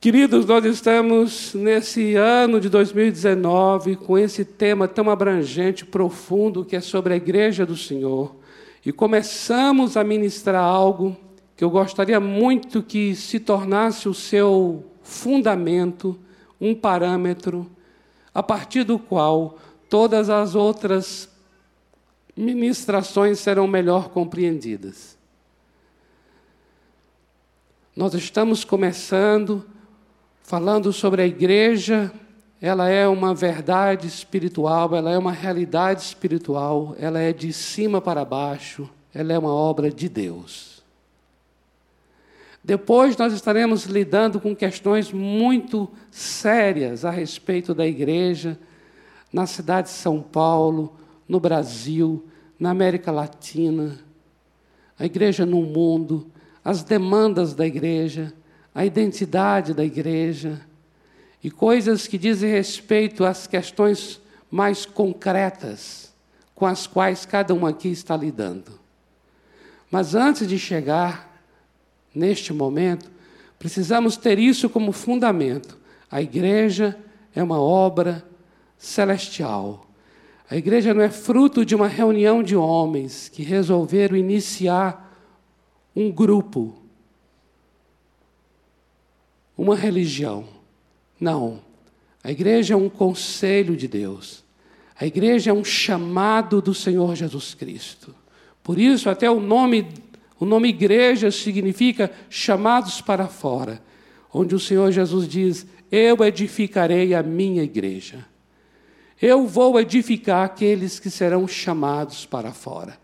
Queridos, nós estamos nesse ano de 2019 com esse tema tão abrangente, profundo, que é sobre a igreja do Senhor. E começamos a ministrar algo que eu gostaria muito que se tornasse o seu fundamento, um parâmetro, a partir do qual todas as outras ministrações serão melhor compreendidas. Nós estamos começando falando sobre a igreja, ela é uma verdade espiritual, ela é uma realidade espiritual, ela é de cima para baixo, ela é uma obra de Deus. Depois nós estaremos lidando com questões muito sérias a respeito da igreja na cidade de São Paulo, no Brasil, na América Latina, a igreja no mundo, as demandas da igreja, a identidade da igreja e coisas que dizem respeito às questões mais concretas com as quais cada um aqui está lidando. Mas antes de chegar neste momento, precisamos ter isso como fundamento. A igreja é uma obra celestial. A igreja não é fruto de uma reunião de homens que resolveram iniciar um grupo uma religião. Não. A igreja é um conselho de Deus. A igreja é um chamado do Senhor Jesus Cristo. Por isso, até o nome, o nome igreja significa chamados para fora, onde o Senhor Jesus diz: Eu edificarei a minha igreja. Eu vou edificar aqueles que serão chamados para fora.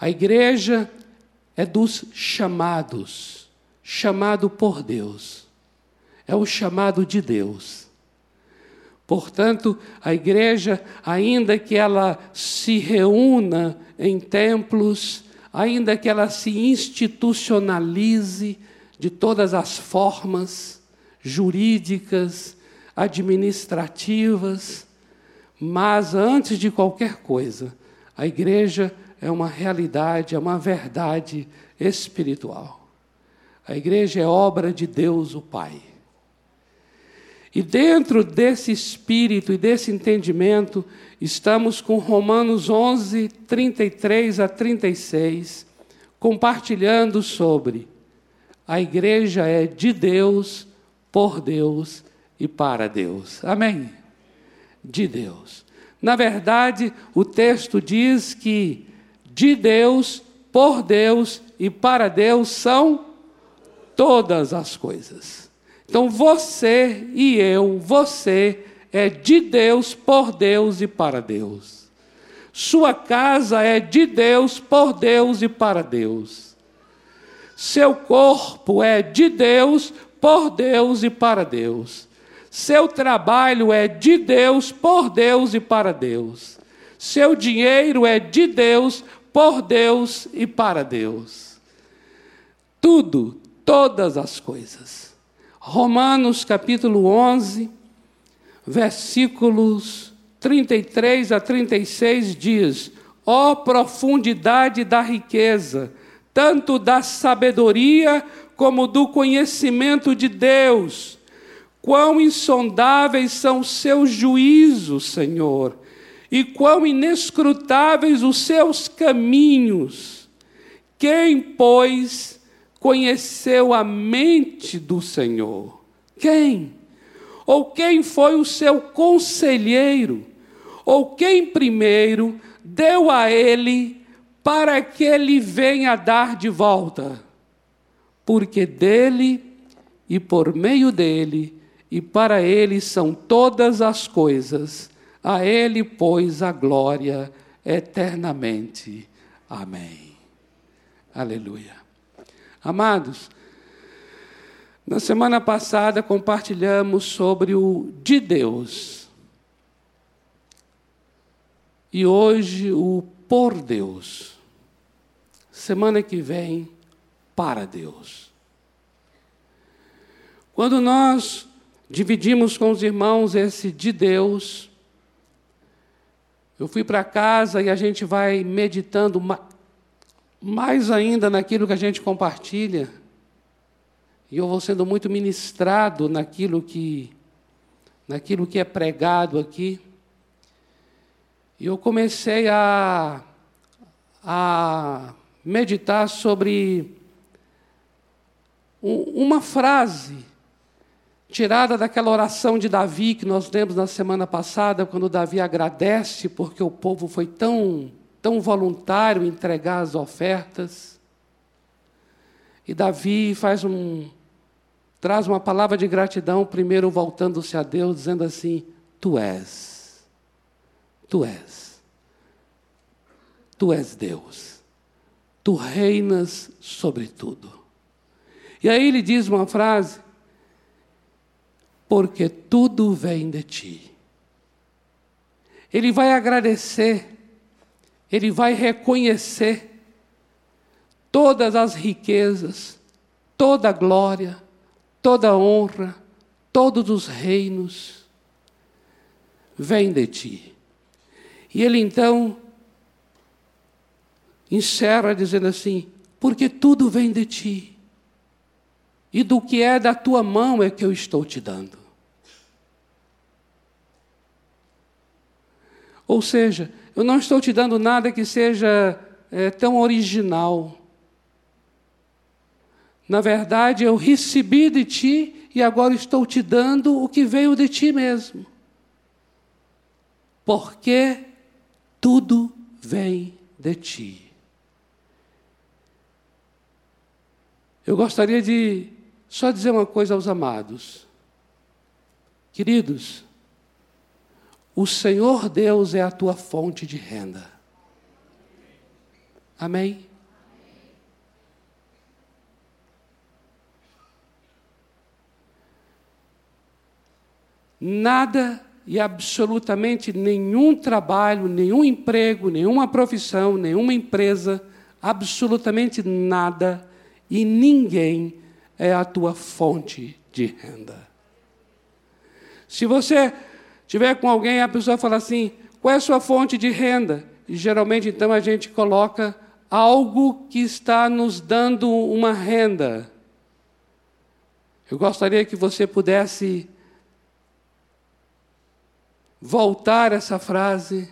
A igreja é dos chamados, chamado por Deus é o chamado de Deus. Portanto, a igreja, ainda que ela se reúna em templos, ainda que ela se institucionalize de todas as formas jurídicas, administrativas, mas antes de qualquer coisa, a igreja é uma realidade, é uma verdade espiritual. A igreja é obra de Deus, o Pai. E dentro desse espírito e desse entendimento, estamos com Romanos 11, 33 a 36, compartilhando sobre a igreja é de Deus, por Deus e para Deus. Amém? De Deus. Na verdade, o texto diz que de Deus, por Deus e para Deus são todas as coisas. Então você e eu, você é de Deus, por Deus e para Deus. Sua casa é de Deus, por Deus e para Deus. Seu corpo é de Deus, por Deus e para Deus. Seu trabalho é de Deus, por Deus e para Deus. Seu dinheiro é de Deus, por Deus e para Deus. Tudo, todas as coisas. Romanos capítulo 11, versículos 33 a 36 diz: Ó oh, profundidade da riqueza, tanto da sabedoria como do conhecimento de Deus. Quão insondáveis são os seus juízos, Senhor, e quão inescrutáveis os seus caminhos. Quem, pois, conheceu a mente do Senhor? Quem? Ou quem foi o seu conselheiro? Ou quem primeiro deu a ele para que ele venha dar de volta? Porque dele e por meio dele e para ele são todas as coisas. A ele, pois, a glória eternamente. Amém. Aleluia. Amados, na semana passada compartilhamos sobre o de Deus. E hoje o por Deus. Semana que vem, para Deus. Quando nós dividimos com os irmãos esse de Deus, eu fui para casa e a gente vai meditando mais ainda naquilo que a gente compartilha. e eu vou sendo muito ministrado naquilo que, naquilo que é pregado aqui. E eu comecei a, a meditar sobre um, uma frase tirada daquela oração de Davi que nós lemos na semana passada, quando Davi agradece porque o povo foi tão, tão voluntário entregar as ofertas. E Davi faz um, traz uma palavra de gratidão, primeiro voltando-se a Deus, dizendo assim: Tu és, Tu és, Tu és Deus, Tu reinas sobre tudo. E aí ele diz uma frase: Porque tudo vem de Ti. Ele vai agradecer, ele vai reconhecer todas as riquezas, toda a glória, toda a honra, todos os reinos vêm de ti. E ele então encerra dizendo assim: porque tudo vem de ti, e do que é da tua mão é que eu estou te dando. Ou seja, eu não estou te dando nada que seja é, tão original. Na verdade, eu recebi de ti e agora estou te dando o que veio de ti mesmo. Porque tudo vem de ti. Eu gostaria de só dizer uma coisa aos amados. Queridos, o Senhor Deus é a tua fonte de renda. Amém? nada e absolutamente nenhum trabalho, nenhum emprego, nenhuma profissão, nenhuma empresa, absolutamente nada e ninguém é a tua fonte de renda. Se você tiver com alguém, a pessoa fala assim: qual é a sua fonte de renda? E geralmente então a gente coloca algo que está nos dando uma renda. Eu gostaria que você pudesse voltar essa frase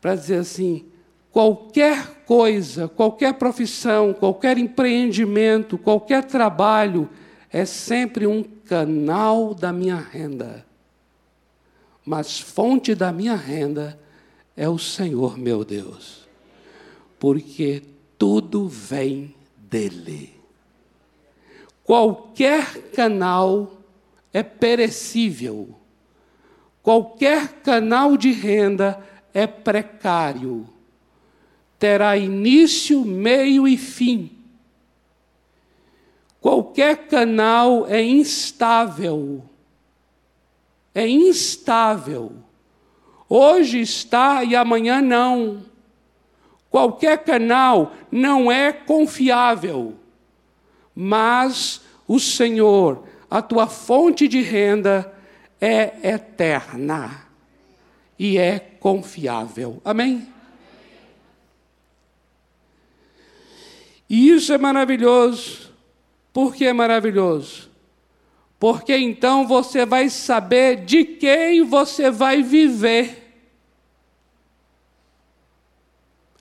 para dizer assim: qualquer coisa, qualquer profissão, qualquer empreendimento, qualquer trabalho é sempre um canal da minha renda. Mas fonte da minha renda é o Senhor meu Deus, porque tudo vem dele. Qualquer canal é perecível Qualquer canal de renda é precário, terá início, meio e fim. Qualquer canal é instável. É instável. Hoje está e amanhã não. Qualquer canal não é confiável. Mas o Senhor, a tua fonte de renda, é eterna e é confiável. Amém? E isso é maravilhoso. Por que é maravilhoso? Porque então você vai saber de quem você vai viver.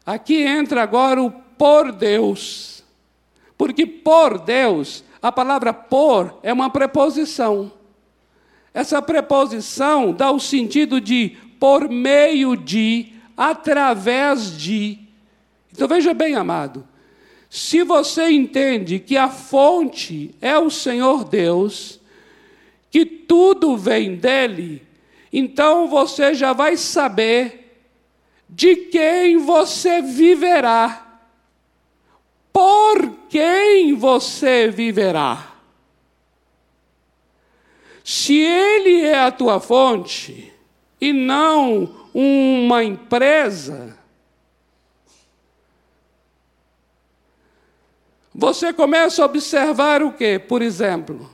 Aqui entra agora o por Deus. Porque por Deus, a palavra por é uma preposição. Essa preposição dá o sentido de por meio de, através de. Então veja bem, amado, se você entende que a fonte é o Senhor Deus, que tudo vem dele, então você já vai saber de quem você viverá. Por quem você viverá? Se ele é a tua fonte e não uma empresa, você começa a observar o que, por exemplo?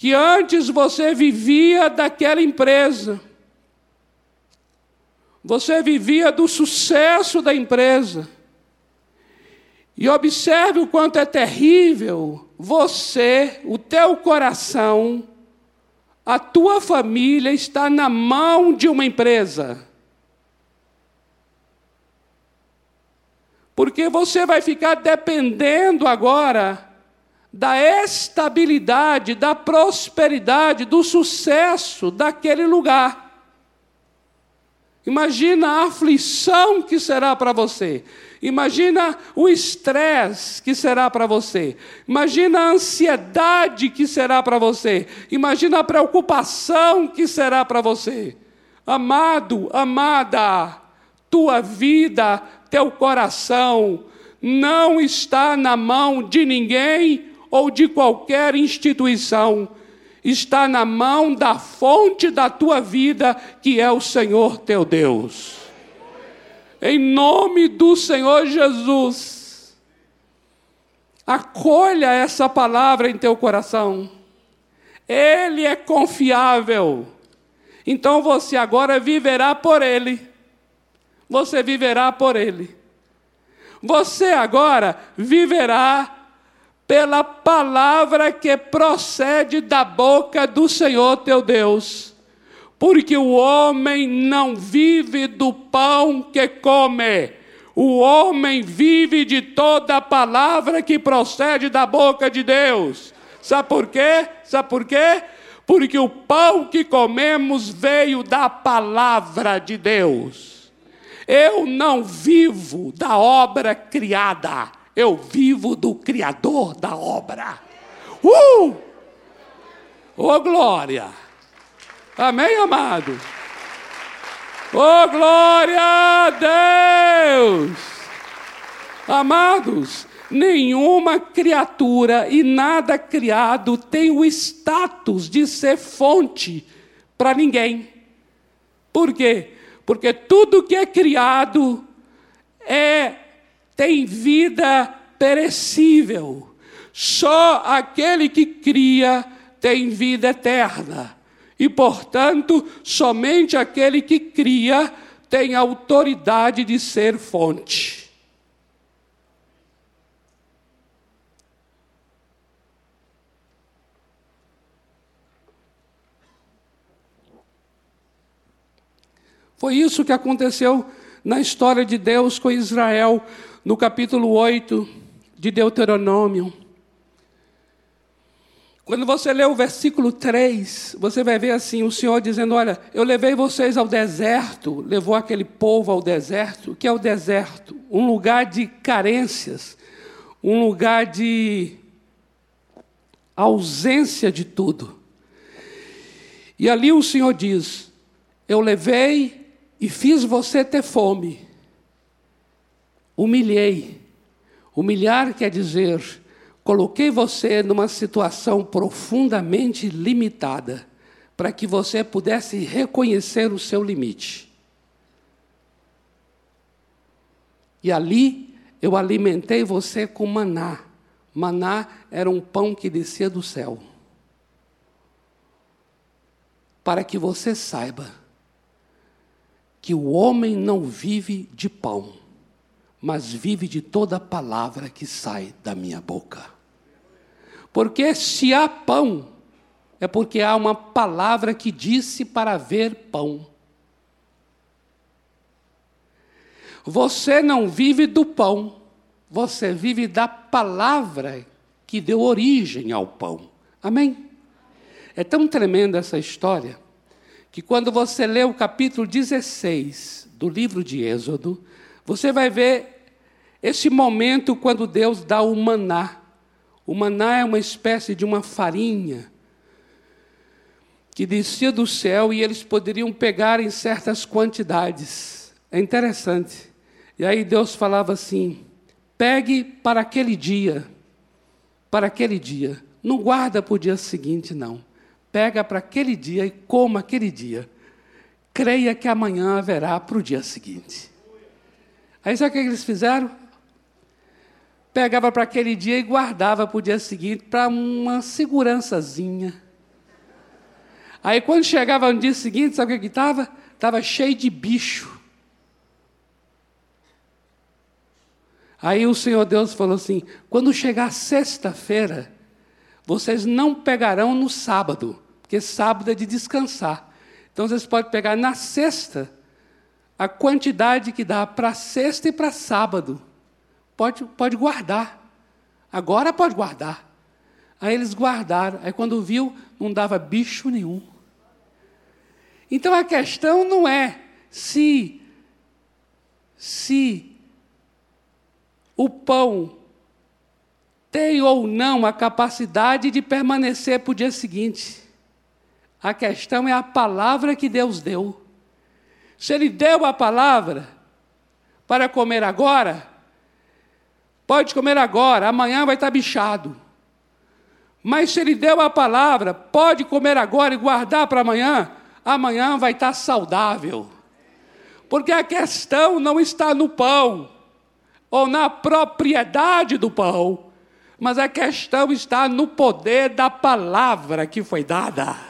Que antes você vivia daquela empresa, você vivia do sucesso da empresa, E observe o quanto é terrível você, o teu coração, a tua família está na mão de uma empresa. Porque você vai ficar dependendo agora da estabilidade, da prosperidade, do sucesso daquele lugar. Imagina a aflição que será para você. Imagina o estresse que será para você. Imagina a ansiedade que será para você. Imagina a preocupação que será para você. Amado, amada, tua vida, teu coração não está na mão de ninguém ou de qualquer instituição está na mão da fonte da tua vida, que é o Senhor teu Deus. Em nome do Senhor Jesus, acolha essa palavra em teu coração. Ele é confiável. Então você agora viverá por ele. Você viverá por ele. Você agora viverá pela palavra que procede da boca do Senhor teu Deus. Porque o homem não vive do pão que come, o homem vive de toda a palavra que procede da boca de Deus. Sabe por quê? Sabe por quê? Porque o pão que comemos veio da palavra de Deus. Eu não vivo da obra criada eu vivo do Criador da obra. Uh! Oh, glória! Amém, amado? Oh, glória a Deus! Amados, nenhuma criatura e nada criado tem o status de ser fonte para ninguém. Por quê? Porque tudo que é criado é tem vida perecível. Só aquele que cria tem vida eterna. E, portanto, somente aquele que cria tem autoridade de ser fonte. Foi isso que aconteceu na história de Deus com Israel no capítulo 8 de Deuteronômio. Quando você lê o versículo 3, você vai ver assim: o Senhor dizendo: Olha, eu levei vocês ao deserto, levou aquele povo ao deserto. Que é o deserto? Um lugar de carências, um lugar de ausência de tudo. E ali o Senhor diz: Eu levei e fiz você ter fome humilhei. Humilhar quer dizer, coloquei você numa situação profundamente limitada, para que você pudesse reconhecer o seu limite. E ali eu alimentei você com maná. Maná era um pão que descia do céu. Para que você saiba que o homem não vive de pão mas vive de toda palavra que sai da minha boca. Porque se há pão, é porque há uma palavra que disse para haver pão. Você não vive do pão, você vive da palavra que deu origem ao pão. Amém? É tão tremenda essa história que quando você lê o capítulo 16 do livro de Êxodo, você vai ver esse momento quando Deus dá o maná. O maná é uma espécie de uma farinha que descia do céu e eles poderiam pegar em certas quantidades. É interessante. E aí Deus falava assim: pegue para aquele dia, para aquele dia. Não guarda para o dia seguinte, não. Pega para aquele dia e coma aquele dia. Creia que amanhã haverá para o dia seguinte. Aí sabe o que eles fizeram? Pegava para aquele dia e guardava para o dia seguinte, para uma segurançazinha. Aí quando chegava no dia seguinte, sabe o que estava? Estava cheio de bicho. Aí o Senhor Deus falou assim: quando chegar sexta-feira, vocês não pegarão no sábado, porque sábado é de descansar. Então vocês podem pegar na sexta a quantidade que dá para sexta e para sábado. Pode, pode guardar. Agora pode guardar. Aí eles guardaram. Aí quando viu, não dava bicho nenhum. Então a questão não é se se o pão tem ou não a capacidade de permanecer para o dia seguinte. A questão é a palavra que Deus deu. Se Ele deu a palavra para comer agora, pode comer agora, amanhã vai estar bichado. Mas se Ele deu a palavra, pode comer agora e guardar para amanhã, amanhã vai estar saudável. Porque a questão não está no pão ou na propriedade do pão, mas a questão está no poder da palavra que foi dada.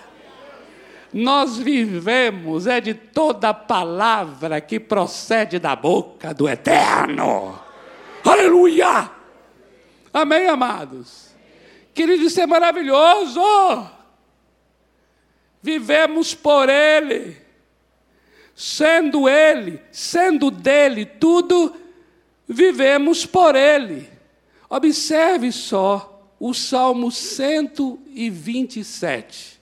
Nós vivemos é de toda palavra que procede da boca do Eterno. Aleluia! Amém, amados? Querido, isso é maravilhoso. Vivemos por Ele, sendo Ele, sendo dele tudo vivemos por Ele. Observe só o Salmo 127,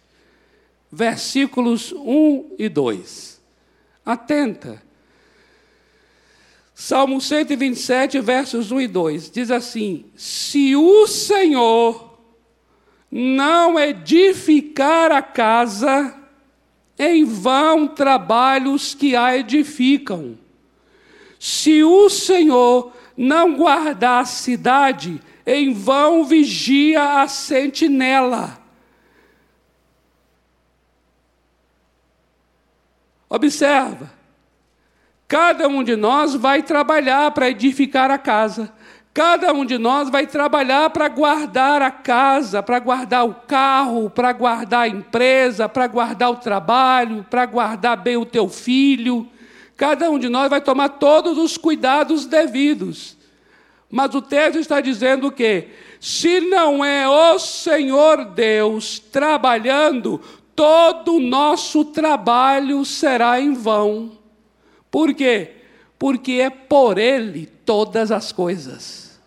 versículos 1 e 2. Atenta. Salmo 127, versos 1 e 2, diz assim: Se o Senhor não edificar a casa, em vão trabalhos que a edificam. Se o Senhor não guardar a cidade, em vão vigia a sentinela. Observa, cada um de nós vai trabalhar para edificar a casa. Cada um de nós vai trabalhar para guardar a casa, para guardar o carro, para guardar a empresa, para guardar o trabalho, para guardar bem o teu filho Cada um de nós vai tomar todos os cuidados devidos. Mas o texto está dizendo que, se não é o Senhor Deus trabalhando, todo o nosso trabalho será em vão. Por quê? Porque é por Ele todas as coisas.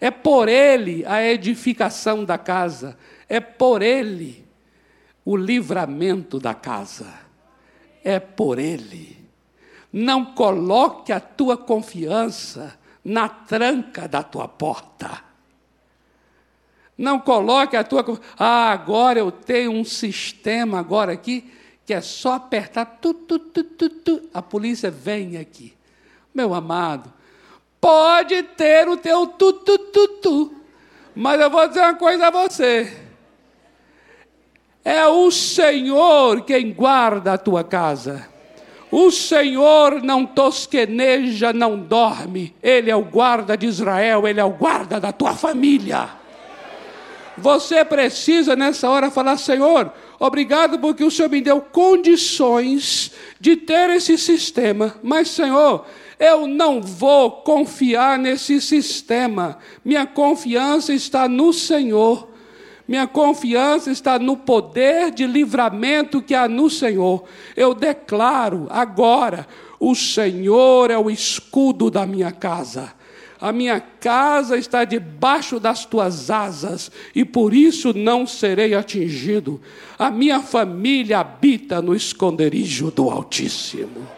É por Ele a edificação da casa. É por Ele o livramento da casa. É por Ele. Não coloque a tua confiança na tranca da tua porta. Não coloque a tua. Ah, agora eu tenho um sistema agora aqui que é só apertar. Tu, tu, tu, tu, tu, a polícia vem aqui. Meu amado, pode ter o teu tu, tu, tu, tu. Mas eu vou dizer uma coisa a você. É o Senhor quem guarda a tua casa. O Senhor não tosqueneja, não dorme. Ele é o guarda de Israel, ele é o guarda da tua família. Você precisa nessa hora falar: Senhor, obrigado porque o Senhor me deu condições de ter esse sistema, mas, Senhor, eu não vou confiar nesse sistema. Minha confiança está no Senhor. Minha confiança está no poder de livramento que há no Senhor. Eu declaro agora: o Senhor é o escudo da minha casa. A minha casa está debaixo das tuas asas e por isso não serei atingido. A minha família habita no esconderijo do Altíssimo.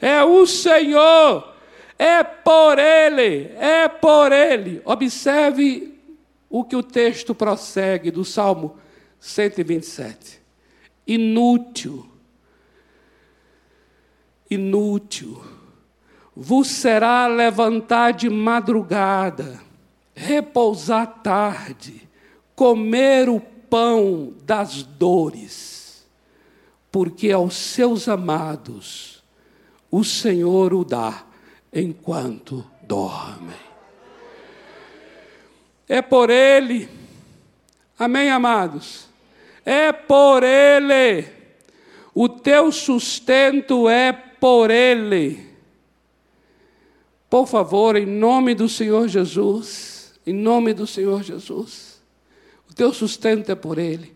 É o Senhor, é por Ele, é por Ele. Observe o que o texto prossegue do Salmo 127. Inútil, inútil, vos será levantar de madrugada, repousar tarde, comer o pão das dores, porque aos seus amados o Senhor o dá enquanto dormem é por Ele. Amém, amados? É por Ele. O teu sustento é por Ele. Por favor, em nome do Senhor Jesus, em nome do Senhor Jesus, o teu sustento é por Ele.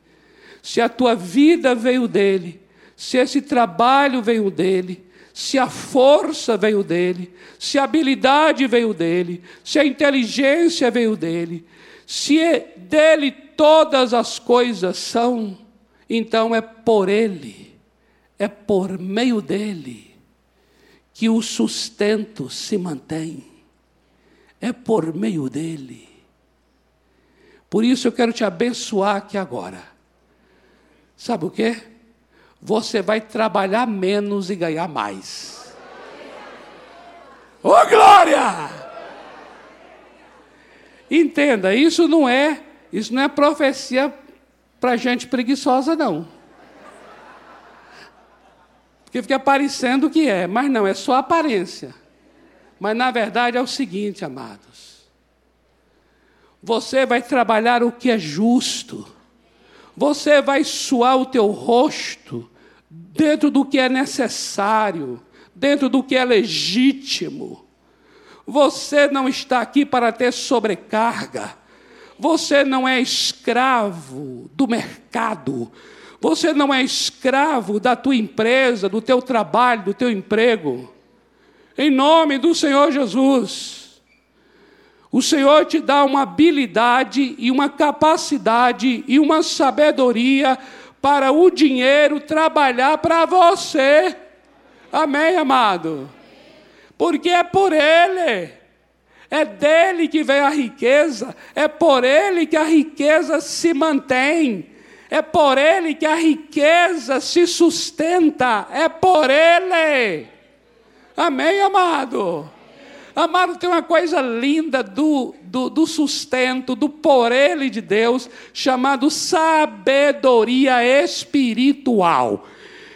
Se a tua vida veio dele, se esse trabalho veio dele, se a força veio dele, se a habilidade veio dele, se a inteligência veio dele, se é dele todas as coisas são, então é por ele, é por meio dele que o sustento se mantém. É por meio dele. Por isso eu quero te abençoar aqui agora. Sabe o quê? você vai trabalhar menos e ganhar mais. Ô oh, glória! Entenda, isso não é, isso não é profecia para gente preguiçosa, não. Porque fica parecendo que é, mas não, é só aparência. Mas na verdade é o seguinte, amados. Você vai trabalhar o que é justo. Você vai suar o teu rosto dentro do que é necessário, dentro do que é legítimo. Você não está aqui para ter sobrecarga. Você não é escravo do mercado. Você não é escravo da tua empresa, do teu trabalho, do teu emprego. Em nome do Senhor Jesus. O Senhor te dá uma habilidade e uma capacidade e uma sabedoria para o dinheiro trabalhar para você. Amém, amado? Porque é por Ele. É dele que vem a riqueza, é por ele que a riqueza se mantém, é por ele que a riqueza se sustenta, é por ele. Amém, amado? Amado, tem uma coisa linda do, do, do, sustento, do por ele de Deus, chamado sabedoria espiritual.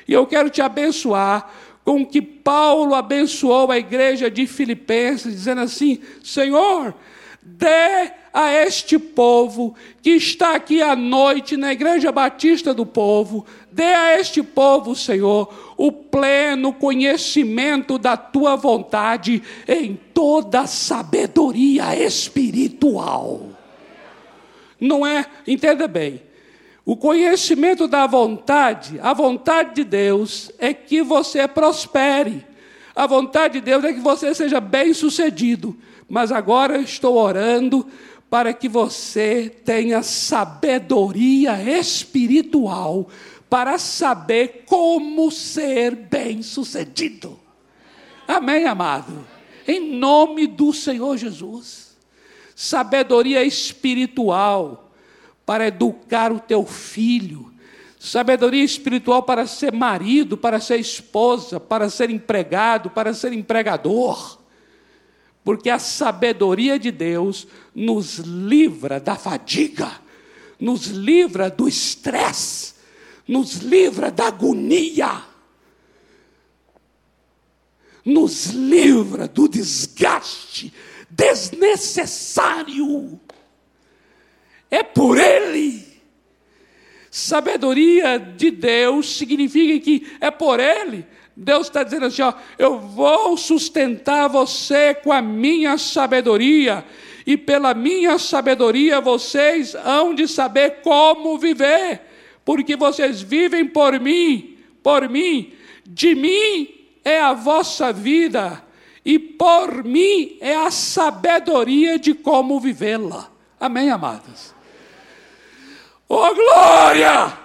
E eu quero te abençoar com que Paulo abençoou a igreja de Filipenses, dizendo assim: Senhor, dê a este povo que está aqui à noite na Igreja Batista do Povo, dê a este povo, Senhor, o pleno conhecimento da tua vontade em toda sabedoria espiritual. Não é, entenda bem, o conhecimento da vontade, a vontade de Deus é que você prospere. A vontade de Deus é que você seja bem-sucedido. Mas agora estou orando para que você tenha sabedoria espiritual para saber como ser bem-sucedido. Amém, amado? Em nome do Senhor Jesus. Sabedoria espiritual para educar o teu filho. Sabedoria espiritual para ser marido, para ser esposa, para ser empregado, para ser empregador porque a sabedoria de Deus nos livra da fadiga, nos livra do estresse, nos livra da agonia, nos livra do desgaste desnecessário. É por Ele. Sabedoria de Deus significa que é por Ele Deus está dizendo assim: ó, eu vou sustentar você com a minha sabedoria, e pela minha sabedoria vocês hão de saber como viver, porque vocês vivem por mim, por mim, de mim é a vossa vida, e por mim é a sabedoria de como vivê-la. Amém, amados? Oh, glória!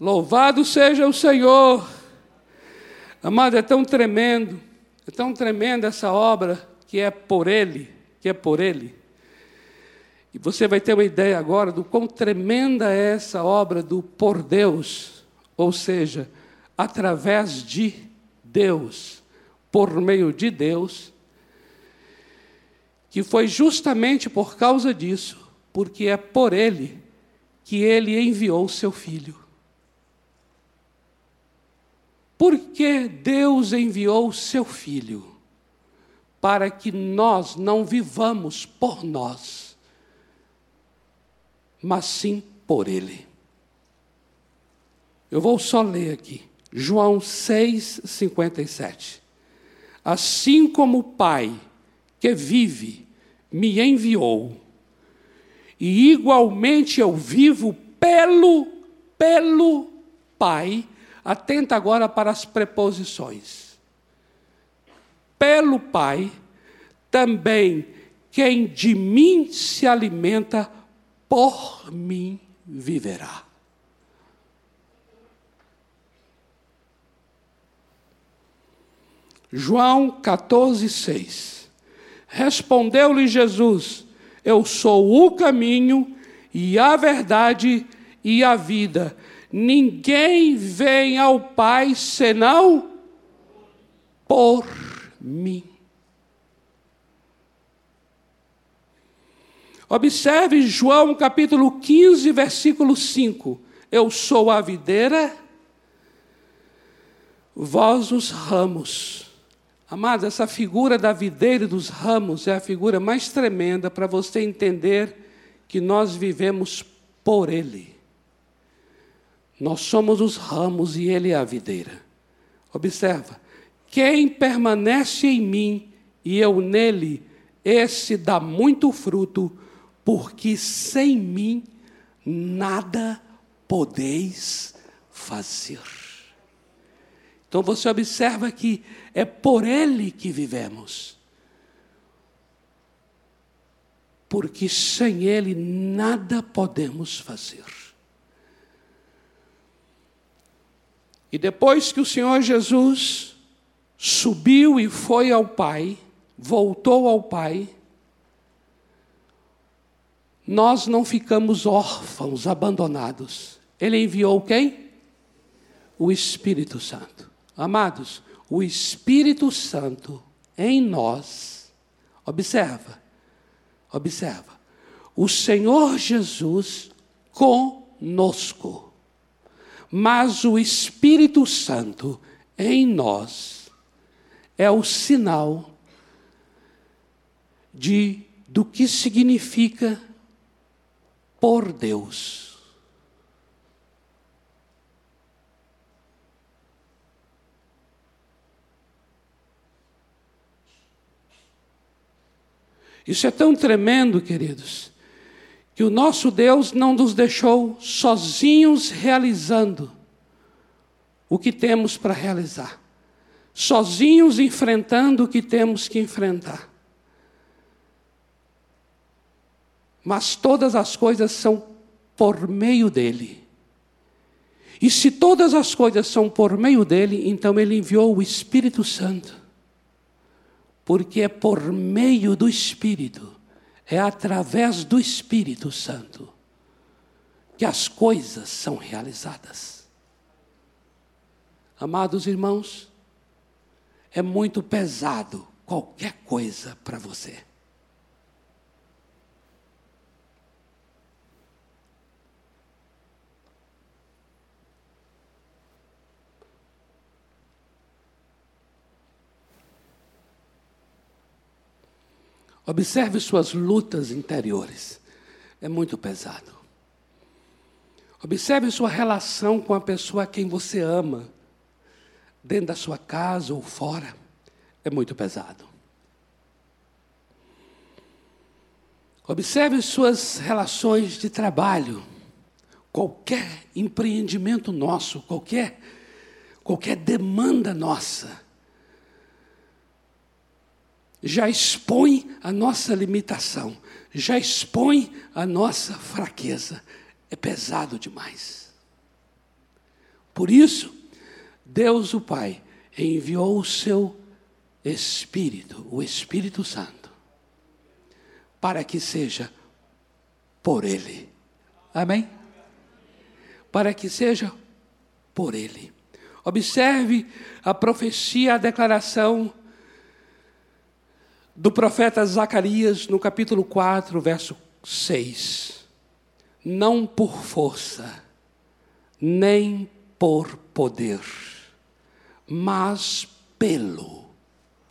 Louvado seja o Senhor. Amado, é tão tremendo, é tão tremenda essa obra que é por Ele, que é por Ele. E você vai ter uma ideia agora do quão tremenda é essa obra do por Deus, ou seja, através de Deus, por meio de Deus, que foi justamente por causa disso, porque é por Ele que Ele enviou o seu Filho. Porque Deus enviou seu Filho para que nós não vivamos por nós, mas sim por Ele. Eu vou só ler aqui. João 6, 57. Assim como o Pai que vive me enviou, e igualmente eu vivo pelo, pelo Pai. Atenta agora para as preposições. Pelo Pai, também quem de mim se alimenta, por mim viverá. João 14, 6. Respondeu-lhe Jesus: Eu sou o caminho e a verdade e a vida. Ninguém vem ao Pai senão por mim. Observe João capítulo 15, versículo 5. Eu sou a videira, vós os ramos. Amados, essa figura da videira e dos ramos é a figura mais tremenda para você entender que nós vivemos por Ele. Nós somos os ramos e Ele é a videira. Observa: quem permanece em mim e eu nele, esse dá muito fruto, porque sem mim nada podeis fazer. Então você observa que é por Ele que vivemos. Porque sem Ele nada podemos fazer. E depois que o Senhor Jesus subiu e foi ao Pai, voltou ao Pai, nós não ficamos órfãos, abandonados. Ele enviou quem? O Espírito Santo. Amados, o Espírito Santo em nós, observa, observa, o Senhor Jesus conosco, mas o Espírito Santo em nós é o sinal de do que significa por Deus. Isso é tão tremendo, queridos, que o nosso Deus não nos deixou sozinhos realizando o que temos para realizar, sozinhos enfrentando o que temos que enfrentar. Mas todas as coisas são por meio dele. E se todas as coisas são por meio dele, então ele enviou o Espírito Santo porque é por meio do Espírito, é através do Espírito Santo, que as coisas são realizadas. Amados irmãos, é muito pesado qualquer coisa para você. Observe suas lutas interiores. É muito pesado. Observe sua relação com a pessoa a quem você ama, dentro da sua casa ou fora. É muito pesado. Observe suas relações de trabalho. Qualquer empreendimento nosso, qualquer, qualquer demanda nossa já expõe a nossa limitação, já expõe a nossa fraqueza. É pesado demais. Por isso, Deus o Pai enviou o seu Espírito, o Espírito Santo, para que seja por Ele. Amém? Para que seja por Ele. Observe a profecia, a declaração do profeta Zacarias, no capítulo 4, verso 6. Não por força, nem por poder, mas pelo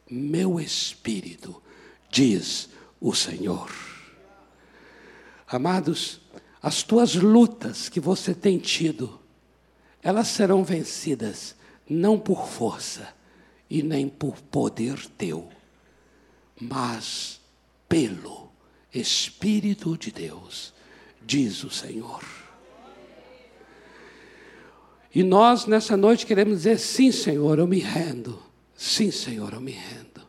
meu espírito, diz o Senhor. Amados, as tuas lutas que você tem tido, elas serão vencidas não por força e nem por poder teu, mas pelo Espírito de Deus, diz o Senhor. E nós nessa noite queremos dizer: sim, Senhor, eu me rendo. Sim, Senhor, eu me rendo.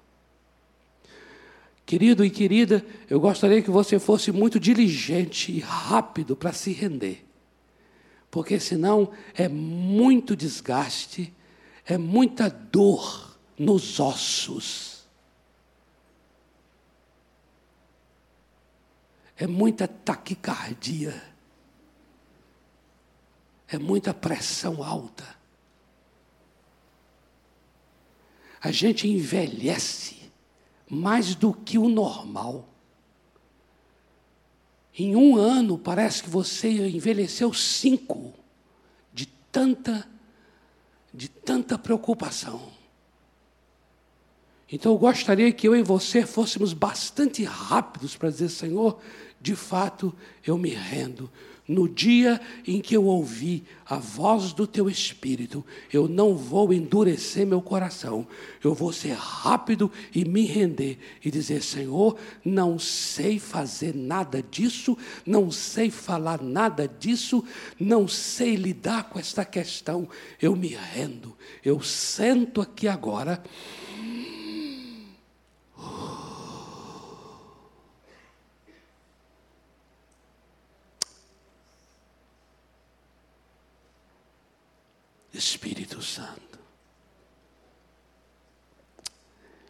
Querido e querida, eu gostaria que você fosse muito diligente e rápido para se render. Porque senão é muito desgaste, é muita dor nos ossos. É muita taquicardia é muita pressão alta. A gente envelhece mais do que o normal. Em um ano, parece que você envelheceu cinco de tanta, de tanta preocupação. Então eu gostaria que eu e você fôssemos bastante rápidos para dizer: Senhor, de fato eu me rendo. No dia em que eu ouvi a voz do teu espírito, eu não vou endurecer meu coração, eu vou ser rápido e me render e dizer: Senhor, não sei fazer nada disso, não sei falar nada disso, não sei lidar com esta questão, eu me rendo, eu sento aqui agora Espírito Santo.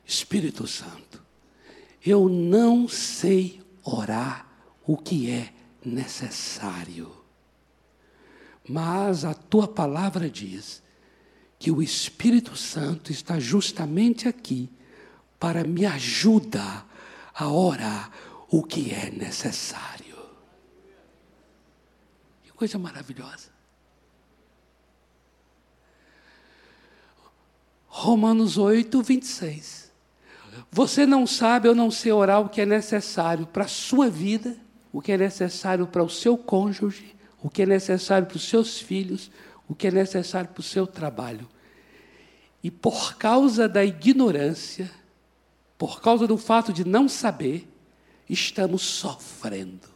Espírito Santo, eu não sei orar o que é necessário, mas a tua palavra diz que o Espírito Santo está justamente aqui para me ajudar a orar o que é necessário. Que coisa maravilhosa. Romanos 8, 26. Você não sabe ou não sei orar o que é necessário para a sua vida, o que é necessário para o seu cônjuge, o que é necessário para os seus filhos, o que é necessário para o seu trabalho. E por causa da ignorância, por causa do fato de não saber, estamos sofrendo.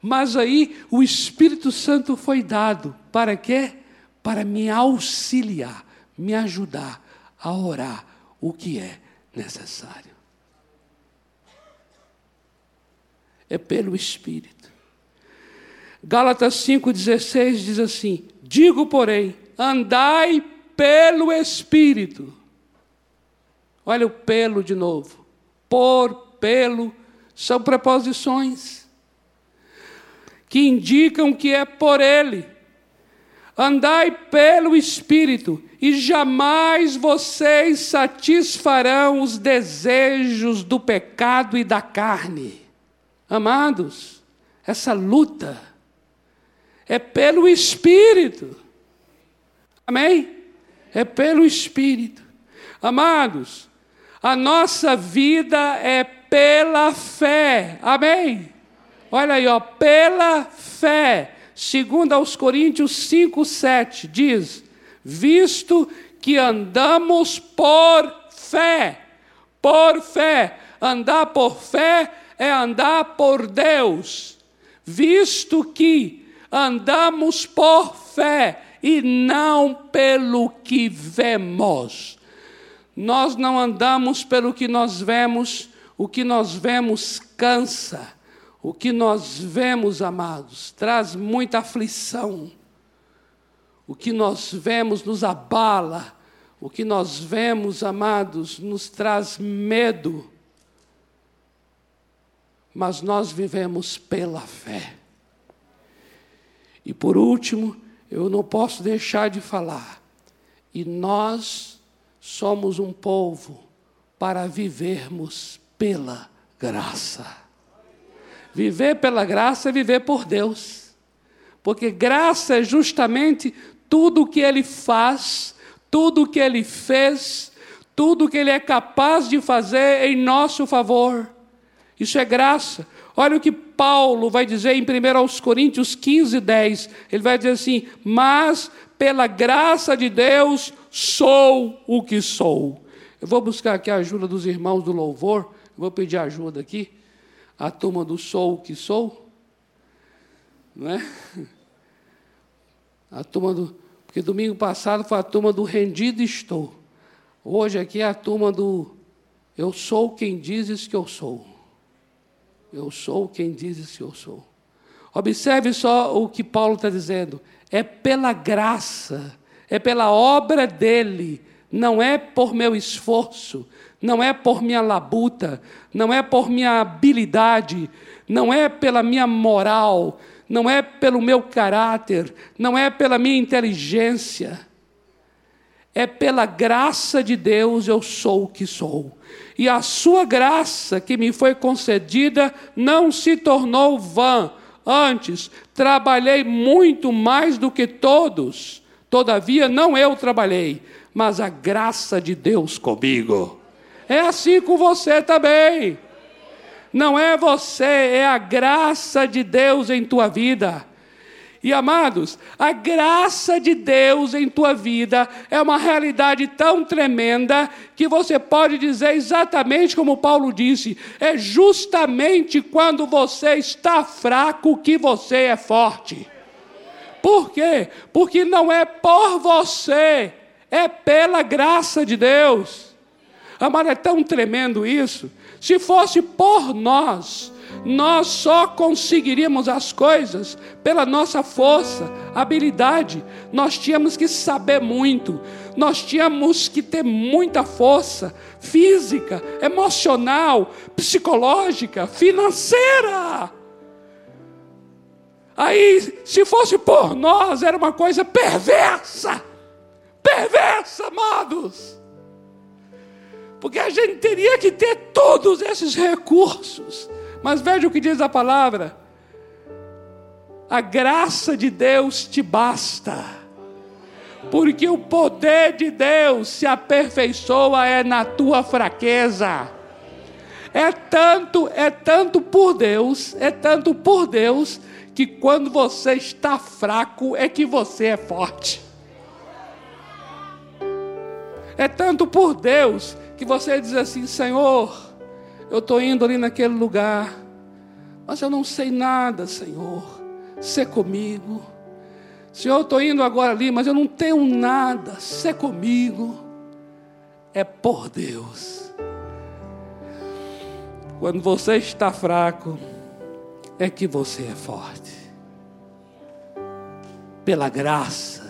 Mas aí o Espírito Santo foi dado para quê? Para me auxiliar, me ajudar a orar o que é necessário. É pelo Espírito. Gálatas 5,16 diz assim: Digo, porém, andai pelo Espírito. Olha o pelo de novo. Por, pelo, são preposições que indicam que é por Ele. Andai pelo Espírito, e jamais vocês satisfarão os desejos do pecado e da carne. Amados, essa luta é pelo Espírito. Amém? É pelo Espírito. Amados, a nossa vida é pela fé. Amém? Olha aí, ó, pela fé. Segundo aos Coríntios 5, 7, diz: Visto que andamos por fé, por fé, andar por fé é andar por Deus, visto que andamos por fé e não pelo que vemos. Nós não andamos pelo que nós vemos, o que nós vemos cansa o que nós vemos, amados, traz muita aflição. O que nós vemos nos abala. O que nós vemos, amados, nos traz medo. Mas nós vivemos pela fé. E por último, eu não posso deixar de falar. E nós somos um povo para vivermos pela graça. Viver pela graça é viver por Deus. Porque graça é justamente tudo o que Ele faz, tudo o que Ele fez, tudo o que Ele é capaz de fazer em nosso favor. Isso é graça. Olha o que Paulo vai dizer em 1 Coríntios 15, 10. Ele vai dizer assim: Mas pela graça de Deus sou o que sou. Eu vou buscar aqui a ajuda dos irmãos do louvor. Vou pedir ajuda aqui. A turma do sou o que sou. Não é? A turma do. Porque domingo passado foi a turma do rendido estou. Hoje aqui é a turma do eu sou quem dizes que eu sou. Eu sou quem dizes que eu sou. Observe só o que Paulo está dizendo. É pela graça, é pela obra dele, não é por meu esforço, não é por minha labuta, não é por minha habilidade, não é pela minha moral, não é pelo meu caráter, não é pela minha inteligência. É pela graça de Deus eu sou o que sou e a sua graça que me foi concedida não se tornou vã. Antes, trabalhei muito mais do que todos. Todavia, não eu trabalhei, mas a graça de Deus comigo. É assim com você também. Não é você, é a graça de Deus em tua vida. E amados, a graça de Deus em tua vida é uma realidade tão tremenda que você pode dizer exatamente como Paulo disse: é justamente quando você está fraco que você é forte. Por quê? Porque não é por você, é pela graça de Deus. Amado, é tão tremendo isso. Se fosse por nós, nós só conseguiríamos as coisas pela nossa força, habilidade. Nós tínhamos que saber muito, nós tínhamos que ter muita força física, emocional, psicológica, financeira. Aí, se fosse por nós, era uma coisa perversa, perversa, amados. Porque a gente teria que ter todos esses recursos mas veja o que diz a palavra: a graça de Deus te basta, porque o poder de Deus se aperfeiçoa é na tua fraqueza. É tanto, é tanto por Deus, é tanto por Deus, que quando você está fraco é que você é forte. É tanto por Deus que você diz assim: Senhor, eu estou indo ali naquele lugar, mas eu não sei nada, Senhor. Ser comigo. Senhor, eu estou indo agora ali, mas eu não tenho nada. Ser comigo. É por Deus. Quando você está fraco, é que você é forte. Pela graça,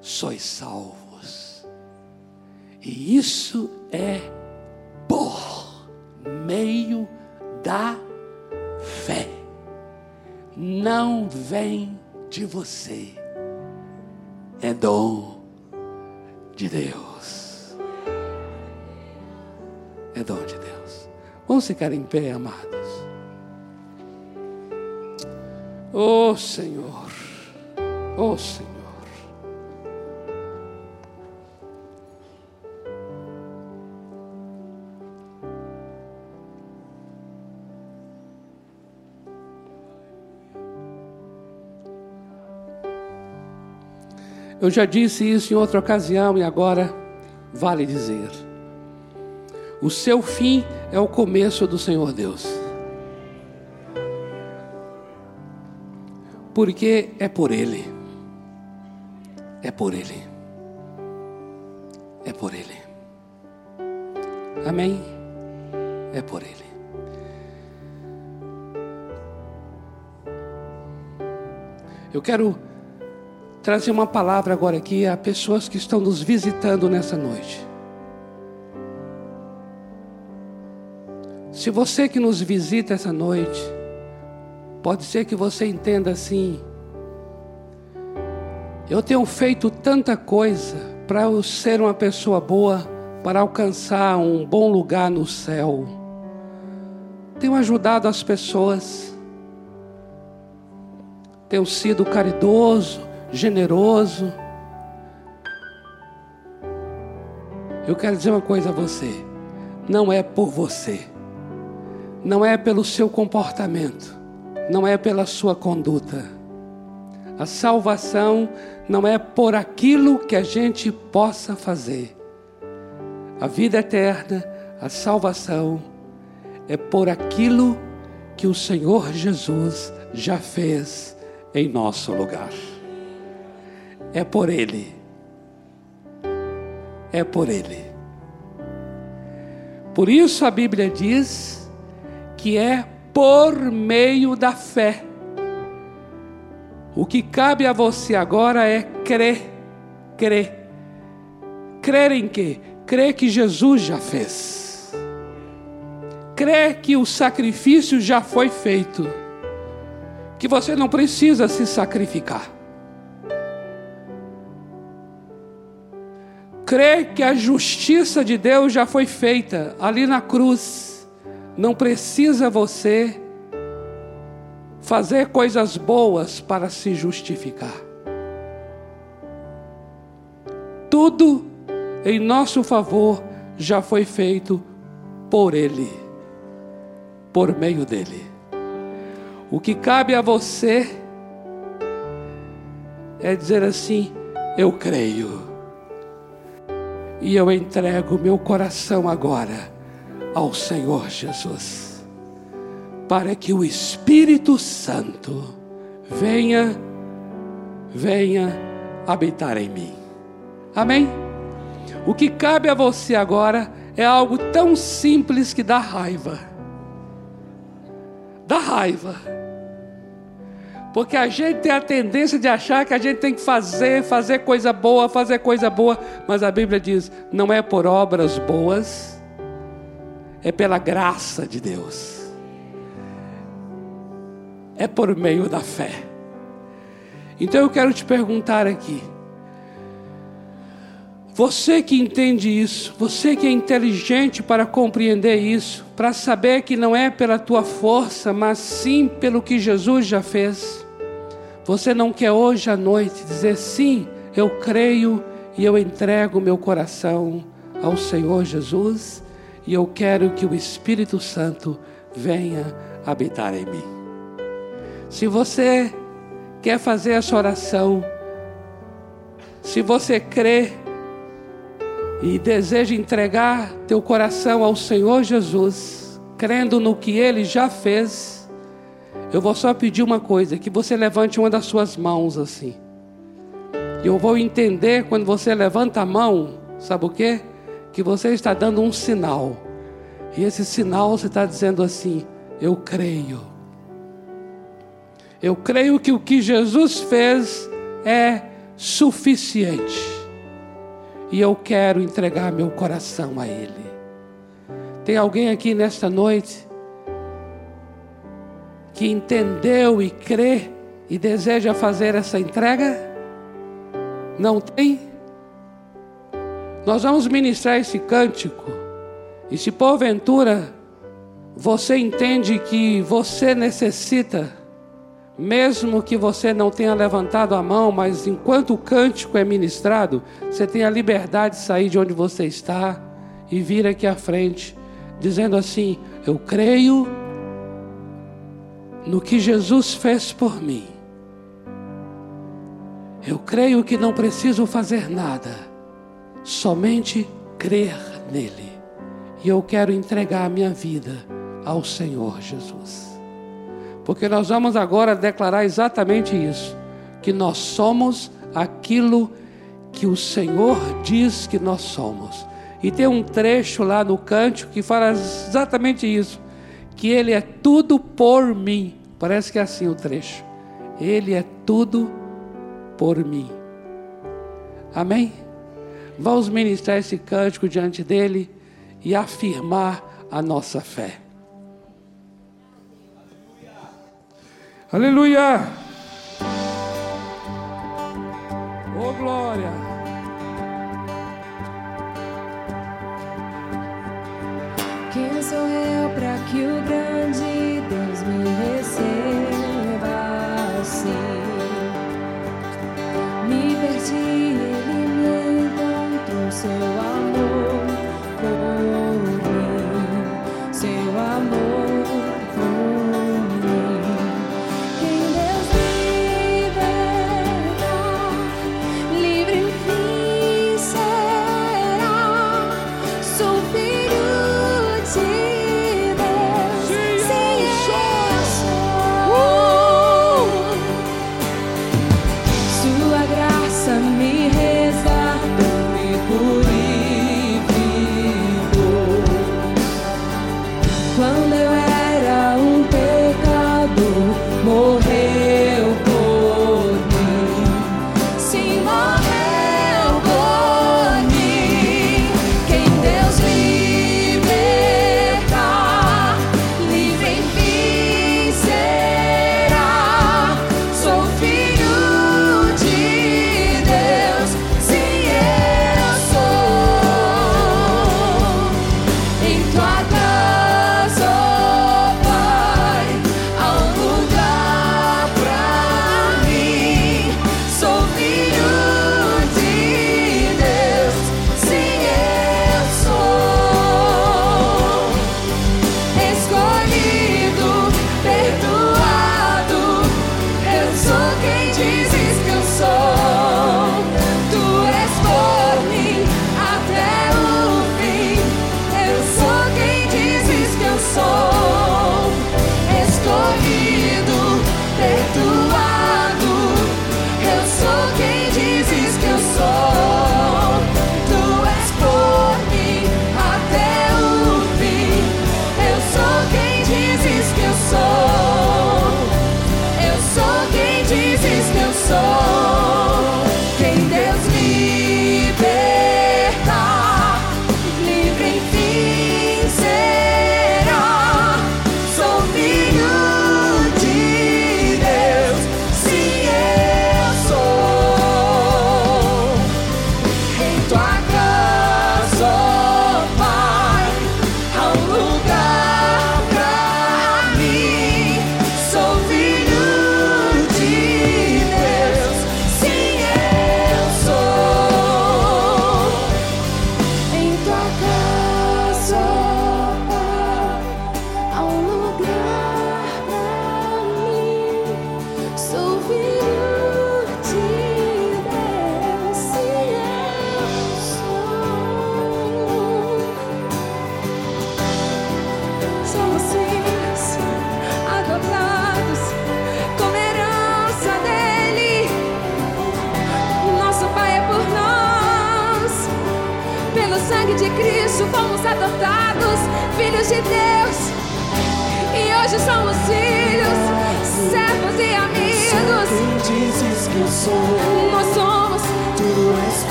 sois salvos. E isso é por meio da fé. Não vem de você, é dom de Deus. É dom de Deus. Vamos ficar em pé, amados. Oh Senhor, oh Senhor. Eu já disse isso em outra ocasião e agora vale dizer. O seu fim é o começo do Senhor Deus. Porque é por Ele. É por Ele. É por Ele. Amém? É por Ele. Eu quero trazer uma palavra agora aqui a pessoas que estão nos visitando nessa noite. Se você que nos visita essa noite, pode ser que você entenda assim: eu tenho feito tanta coisa para eu ser uma pessoa boa, para alcançar um bom lugar no céu. Tenho ajudado as pessoas, tenho sido caridoso, generoso. Eu quero dizer uma coisa a você: não é por você, não é pelo seu comportamento, não é pela sua conduta. A salvação não é por aquilo que a gente possa fazer. A vida eterna, a salvação, é por aquilo que o Senhor Jesus já fez em nosso lugar. É por Ele. É por Ele. Por isso a Bíblia diz que é por meio da fé. O que cabe a você agora é crer, crer. Crer em quê? Crer que Jesus já fez. Crer que o sacrifício já foi feito. Que você não precisa se sacrificar. Crer que a justiça de Deus já foi feita ali na cruz não precisa você fazer coisas boas para se justificar. Tudo em nosso favor já foi feito por Ele, por meio dele. O que cabe a você é dizer assim: Eu creio, e eu entrego meu coração agora ao Senhor Jesus, para que o Espírito Santo venha, venha habitar em mim. Amém? O que cabe a você agora é algo tão simples que dá raiva. Dá raiva. Porque a gente tem a tendência de achar que a gente tem que fazer, fazer coisa boa, fazer coisa boa, mas a Bíblia diz: não é por obras boas, é pela graça de Deus, é por meio da fé. Então eu quero te perguntar aqui, você que entende isso, você que é inteligente para compreender isso, para saber que não é pela tua força, mas sim pelo que Jesus já fez. Você não quer hoje à noite dizer sim, eu creio e eu entrego meu coração ao Senhor Jesus? e eu quero que o Espírito Santo venha habitar em mim. Se você quer fazer essa oração, se você crê e deseja entregar teu coração ao Senhor Jesus, crendo no que ele já fez, eu vou só pedir uma coisa: que você levante uma das suas mãos assim. E eu vou entender quando você levanta a mão, sabe o que? que você está dando um sinal. E esse sinal você está dizendo assim: Eu creio. Eu creio que o que Jesus fez é suficiente. E eu quero entregar meu coração a Ele. Tem alguém aqui nesta noite que entendeu e crê e deseja fazer essa entrega? Não tem? Nós vamos ministrar esse cântico. E se porventura você entende que você necessita, mesmo que você não tenha levantado a mão, mas enquanto o cântico é ministrado, você tem a liberdade de sair de onde você está e vir aqui à frente, dizendo assim: Eu creio no que Jesus fez por mim. Eu creio que não preciso fazer nada somente crer nele. E eu quero entregar a minha vida ao Senhor Jesus. Porque nós vamos agora declarar exatamente isso: que nós somos aquilo que o Senhor diz que nós somos. E tem um trecho lá no cântico que fala exatamente isso: que Ele é tudo por mim. Parece que é assim o trecho. Ele é tudo por mim. Amém? Vamos ministrar esse cântico diante dele e afirmar a nossa fé. Aleluia! Aleluia. Oh glória! Sou eu para que o grande sangue de Cristo fomos adotados, filhos de Deus. E hoje somos filhos, servos e amigos. Quem dizes que sou, nós somos. Tu és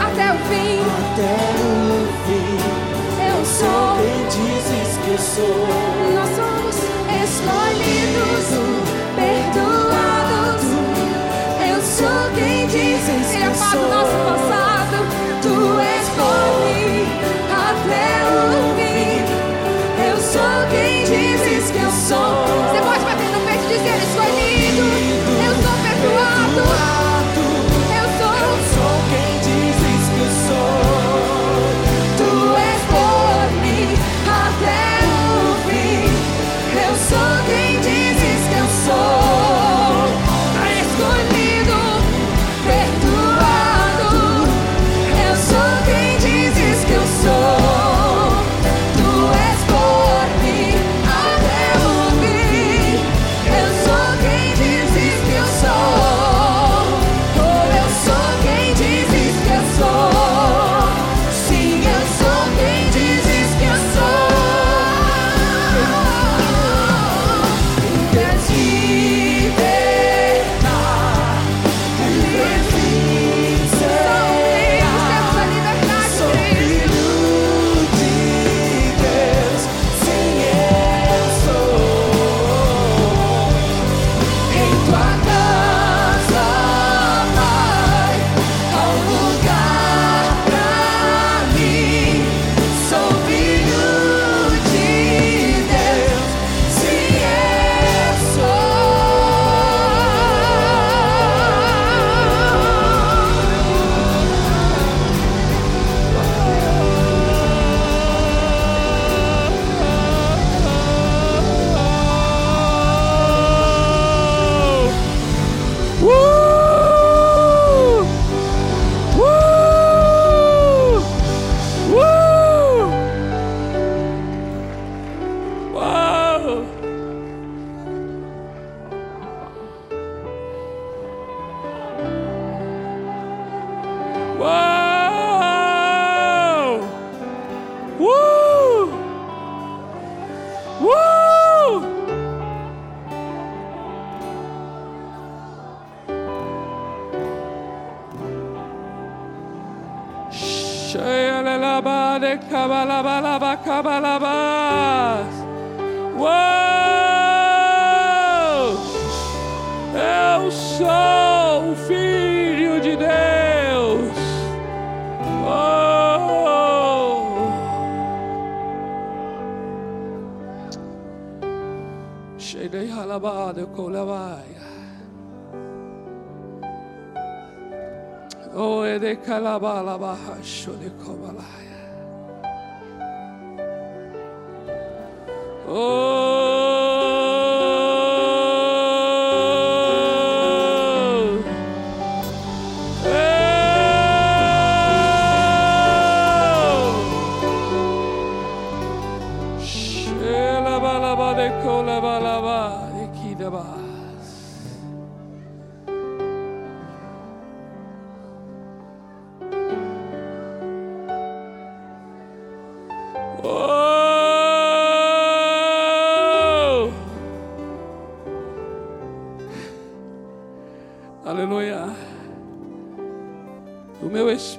até o fim, até o fim. Eu sou. Quem dizes que sou.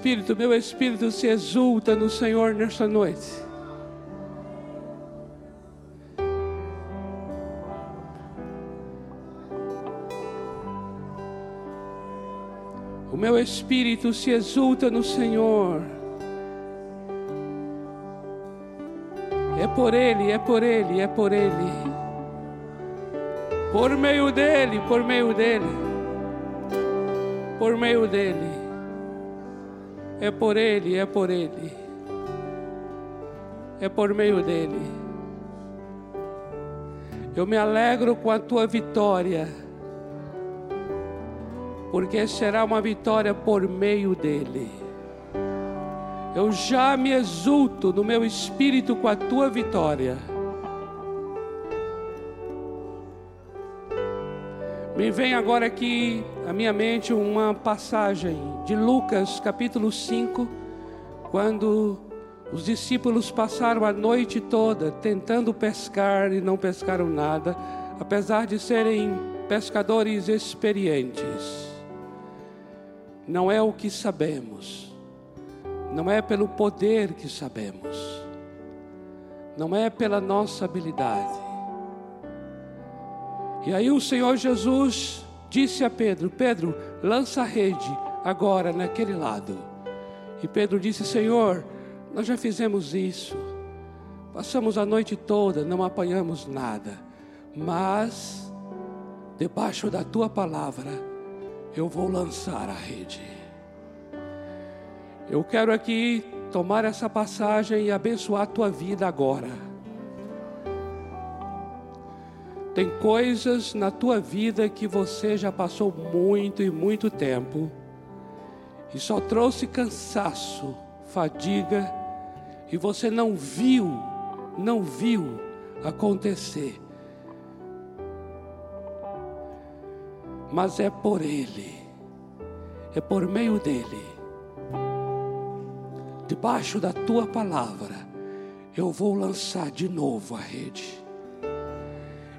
Espírito, meu espírito se exulta no Senhor nesta noite. O meu espírito se exulta no Senhor. É por Ele, é por Ele, é por Ele. Por meio dEle, por meio dEle. Por meio dEle. É por Ele, é por Ele. É por meio dEle. Eu me alegro com a tua vitória, porque será uma vitória por meio dEle. Eu já me exulto no meu espírito com a tua vitória. Me vem agora aqui à minha mente uma passagem de Lucas, capítulo 5, quando os discípulos passaram a noite toda tentando pescar e não pescaram nada, apesar de serem pescadores experientes. Não é o que sabemos não é pelo poder que sabemos, não é pela nossa habilidade. E aí o Senhor Jesus disse a Pedro: Pedro, lança a rede agora naquele lado. E Pedro disse: Senhor, nós já fizemos isso, passamos a noite toda, não apanhamos nada, mas debaixo da tua palavra eu vou lançar a rede. Eu quero aqui tomar essa passagem e abençoar a tua vida agora. Tem coisas na tua vida que você já passou muito e muito tempo e só trouxe cansaço, fadiga e você não viu, não viu acontecer. Mas é por Ele, é por meio dEle debaixo da tua palavra, eu vou lançar de novo a rede.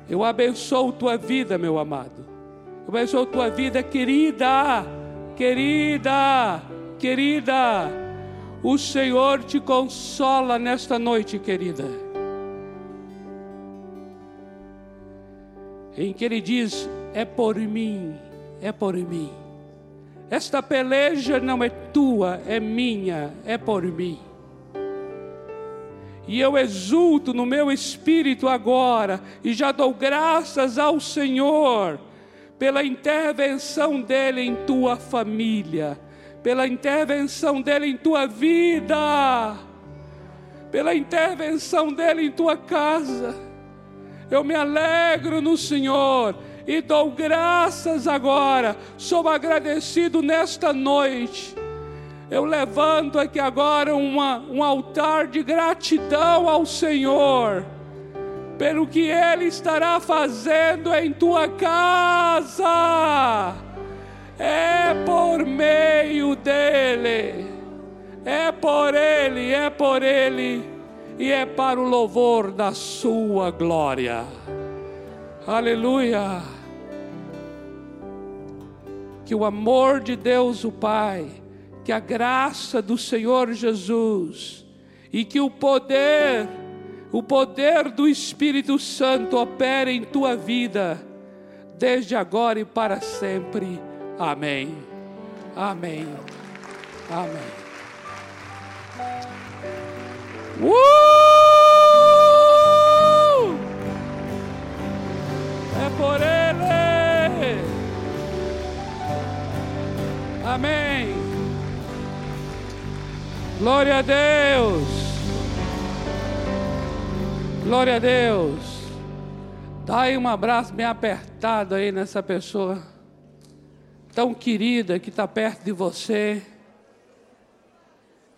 Eu abençoo tua vida, meu amado. Eu abençoo tua vida, querida, querida, querida. O Senhor te consola nesta noite, querida. Em que Ele diz: é por mim, é por mim. Esta peleja não é tua, é minha, é por mim. E eu exulto no meu espírito agora e já dou graças ao Senhor pela intervenção dele em tua família, pela intervenção dele em tua vida, pela intervenção dele em tua casa. Eu me alegro no Senhor e dou graças agora. Sou agradecido nesta noite. Eu levanto aqui agora uma, um altar de gratidão ao Senhor, pelo que Ele estará fazendo em tua casa. É por meio dEle, é por Ele, é por Ele, e é para o louvor da Sua glória. Aleluia que o amor de Deus, o Pai, que a graça do Senhor Jesus e que o poder, o poder do Espírito Santo opere em tua vida, desde agora e para sempre. Amém. Amém. Amém. Uh! É por Ele. Amém. Glória a Deus. Glória a Deus. Dá aí um abraço bem apertado aí nessa pessoa tão querida que está perto de você.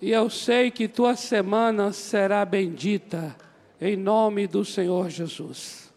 E eu sei que tua semana será bendita, em nome do Senhor Jesus.